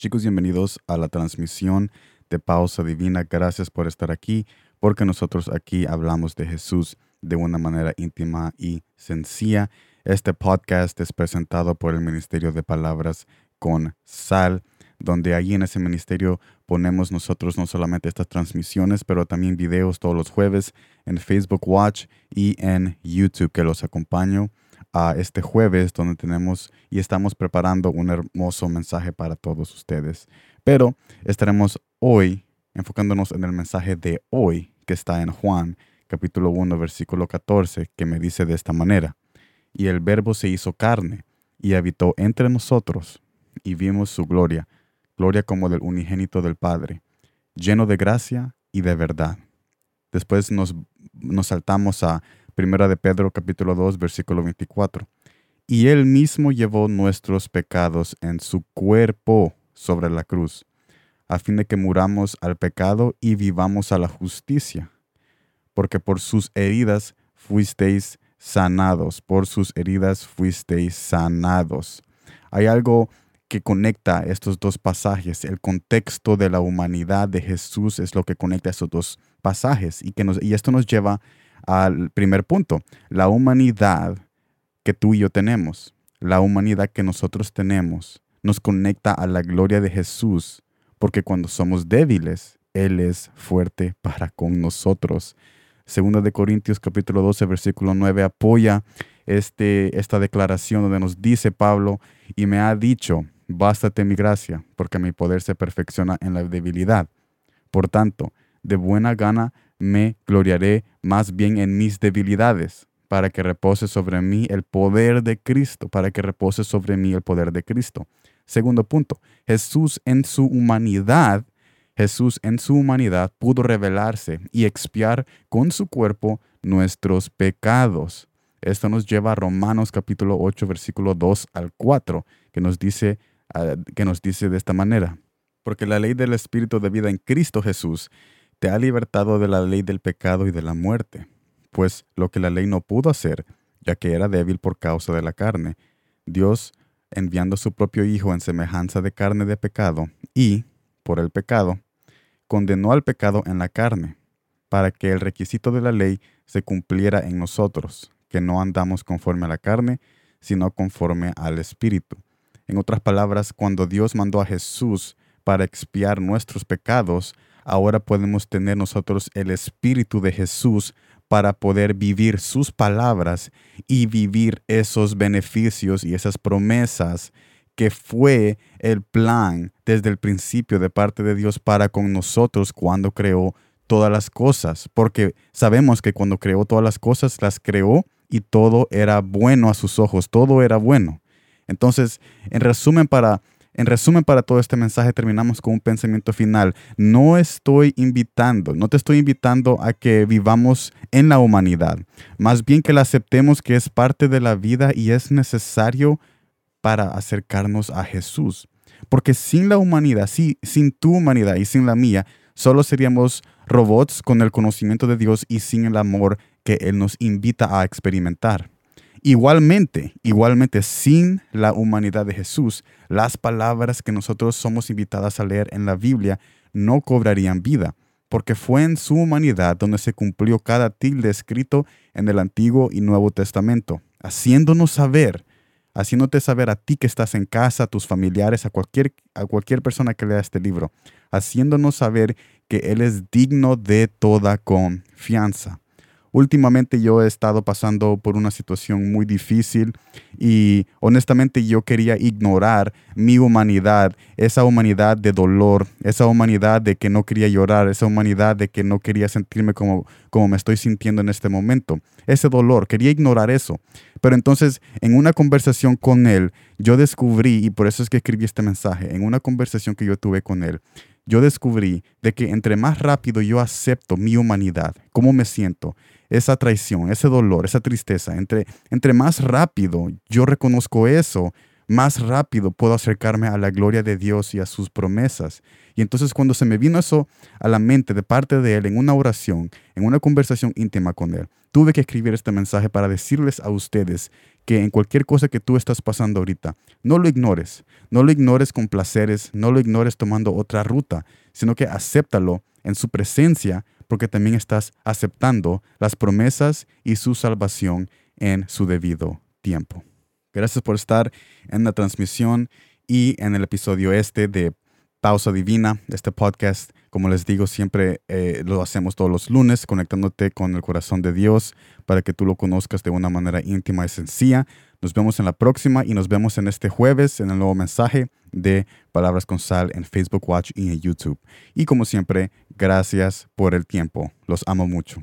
Chicos, bienvenidos a la transmisión de Pausa Divina. Gracias por estar aquí, porque nosotros aquí hablamos de Jesús de una manera íntima y sencilla. Este podcast es presentado por el Ministerio de Palabras con Sal, donde ahí en ese ministerio ponemos nosotros no solamente estas transmisiones, pero también videos todos los jueves en Facebook Watch y en YouTube que los acompaño a este jueves donde tenemos y estamos preparando un hermoso mensaje para todos ustedes. Pero estaremos hoy enfocándonos en el mensaje de hoy que está en Juan capítulo 1 versículo 14 que me dice de esta manera. Y el verbo se hizo carne y habitó entre nosotros y vimos su gloria, gloria como del unigénito del Padre, lleno de gracia y de verdad. Después nos, nos saltamos a Primera de Pedro capítulo 2 versículo 24. Y él mismo llevó nuestros pecados en su cuerpo sobre la cruz, a fin de que muramos al pecado y vivamos a la justicia. Porque por sus heridas fuisteis sanados, por sus heridas fuisteis sanados. Hay algo que conecta estos dos pasajes. El contexto de la humanidad de Jesús es lo que conecta estos dos pasajes y, que nos, y esto nos lleva al primer punto, la humanidad que tú y yo tenemos, la humanidad que nosotros tenemos, nos conecta a la gloria de Jesús, porque cuando somos débiles, Él es fuerte para con nosotros. Segunda de Corintios capítulo 12, versículo 9 apoya este, esta declaración donde nos dice Pablo, y me ha dicho, bástate mi gracia, porque mi poder se perfecciona en la debilidad. Por tanto, de buena gana me gloriaré más bien en mis debilidades, para que repose sobre mí el poder de Cristo, para que repose sobre mí el poder de Cristo. Segundo punto, Jesús en su humanidad, Jesús en su humanidad pudo revelarse y expiar con su cuerpo nuestros pecados. Esto nos lleva a Romanos capítulo 8, versículo 2 al 4, que nos dice, ah, que nos dice de esta manera, porque la ley del Espíritu de vida en Cristo Jesús te ha libertado de la ley del pecado y de la muerte, pues lo que la ley no pudo hacer, ya que era débil por causa de la carne, Dios, enviando su propio Hijo en semejanza de carne de pecado, y, por el pecado, condenó al pecado en la carne, para que el requisito de la ley se cumpliera en nosotros, que no andamos conforme a la carne, sino conforme al Espíritu. En otras palabras, cuando Dios mandó a Jesús para expiar nuestros pecados, ahora podemos tener nosotros el Espíritu de Jesús para poder vivir sus palabras y vivir esos beneficios y esas promesas que fue el plan desde el principio de parte de Dios para con nosotros cuando creó todas las cosas, porque sabemos que cuando creó todas las cosas, las creó y todo era bueno a sus ojos, todo era bueno. Entonces, en resumen, para en resumen, para todo este mensaje terminamos con un pensamiento final. No estoy invitando, no te estoy invitando a que vivamos en la humanidad, más bien que la aceptemos que es parte de la vida y es necesario para acercarnos a Jesús. Porque sin la humanidad, sí, sin tu humanidad y sin la mía, solo seríamos robots con el conocimiento de Dios y sin el amor que Él nos invita a experimentar. Igualmente, igualmente, sin la humanidad de Jesús, las palabras que nosotros somos invitadas a leer en la Biblia no cobrarían vida, porque fue en su humanidad donde se cumplió cada tilde escrito en el Antiguo y Nuevo Testamento, haciéndonos saber, haciéndote saber a ti que estás en casa, a tus familiares, a cualquier, a cualquier persona que lea este libro, haciéndonos saber que Él es digno de toda confianza. Últimamente yo he estado pasando por una situación muy difícil y honestamente yo quería ignorar mi humanidad, esa humanidad de dolor, esa humanidad de que no quería llorar, esa humanidad de que no quería sentirme como, como me estoy sintiendo en este momento. Ese dolor, quería ignorar eso. Pero entonces en una conversación con él, yo descubrí, y por eso es que escribí este mensaje, en una conversación que yo tuve con él, yo descubrí de que entre más rápido yo acepto mi humanidad, cómo me siento, esa traición, ese dolor, esa tristeza, entre, entre más rápido yo reconozco eso, más rápido puedo acercarme a la gloria de Dios y a sus promesas. Y entonces cuando se me vino eso a la mente de parte de Él en una oración, en una conversación íntima con Él, tuve que escribir este mensaje para decirles a ustedes que en cualquier cosa que tú estás pasando ahorita, no lo ignores, no lo ignores con placeres, no lo ignores tomando otra ruta, sino que acéptalo en su presencia porque también estás aceptando las promesas y su salvación en su debido tiempo. Gracias por estar en la transmisión y en el episodio este de Pausa Divina, este podcast. Como les digo, siempre eh, lo hacemos todos los lunes, conectándote con el corazón de Dios para que tú lo conozcas de una manera íntima y sencilla. Nos vemos en la próxima y nos vemos en este jueves en el nuevo mensaje de Palabras con Sal en Facebook Watch y en YouTube. Y como siempre, gracias por el tiempo. Los amo mucho.